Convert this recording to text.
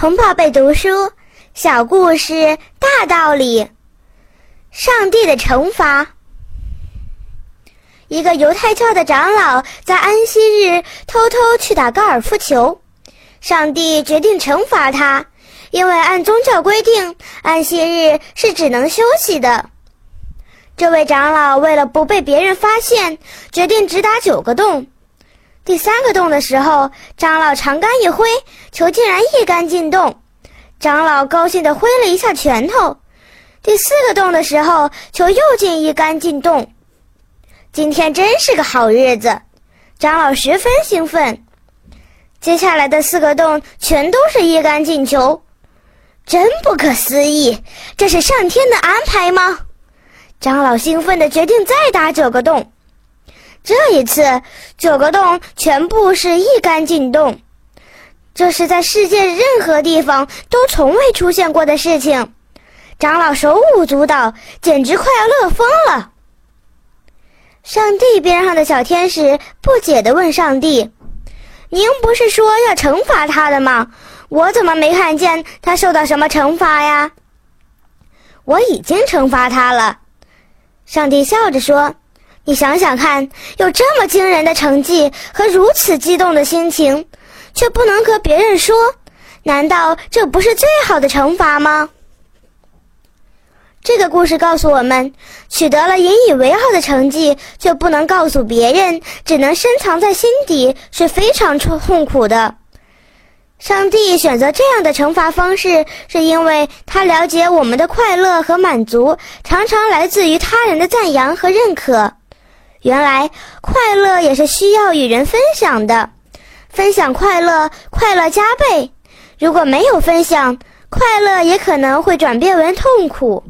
童宝贝读书，小故事大道理。上帝的惩罚。一个犹太教的长老在安息日偷偷去打高尔夫球，上帝决定惩罚他，因为按宗教规定，安息日是只能休息的。这位长老为了不被别人发现，决定只打九个洞。第三个洞的时候，长老长杆一挥，球竟然一杆进洞。长老高兴地挥了一下拳头。第四个洞的时候，球又进一杆进洞。今天真是个好日子，长老十分兴奋。接下来的四个洞全都是一杆进球，真不可思议！这是上天的安排吗？长老兴奋地决定再打九个洞。这一次，九个洞全部是一杆进洞，这是在世界任何地方都从未出现过的事情。长老手舞足蹈，简直快要乐疯了。上帝边上的小天使不解地问上帝：“您不是说要惩罚他的吗？我怎么没看见他受到什么惩罚呀？”我已经惩罚他了，上帝笑着说。你想想看，有这么惊人的成绩和如此激动的心情，却不能和别人说，难道这不是最好的惩罚吗？这个故事告诉我们，取得了引以为傲的成绩，却不能告诉别人，只能深藏在心底，是非常痛苦的。上帝选择这样的惩罚方式，是因为他了解我们的快乐和满足常常来自于他人的赞扬和认可。原来快乐也是需要与人分享的，分享快乐，快乐加倍。如果没有分享，快乐也可能会转变为痛苦。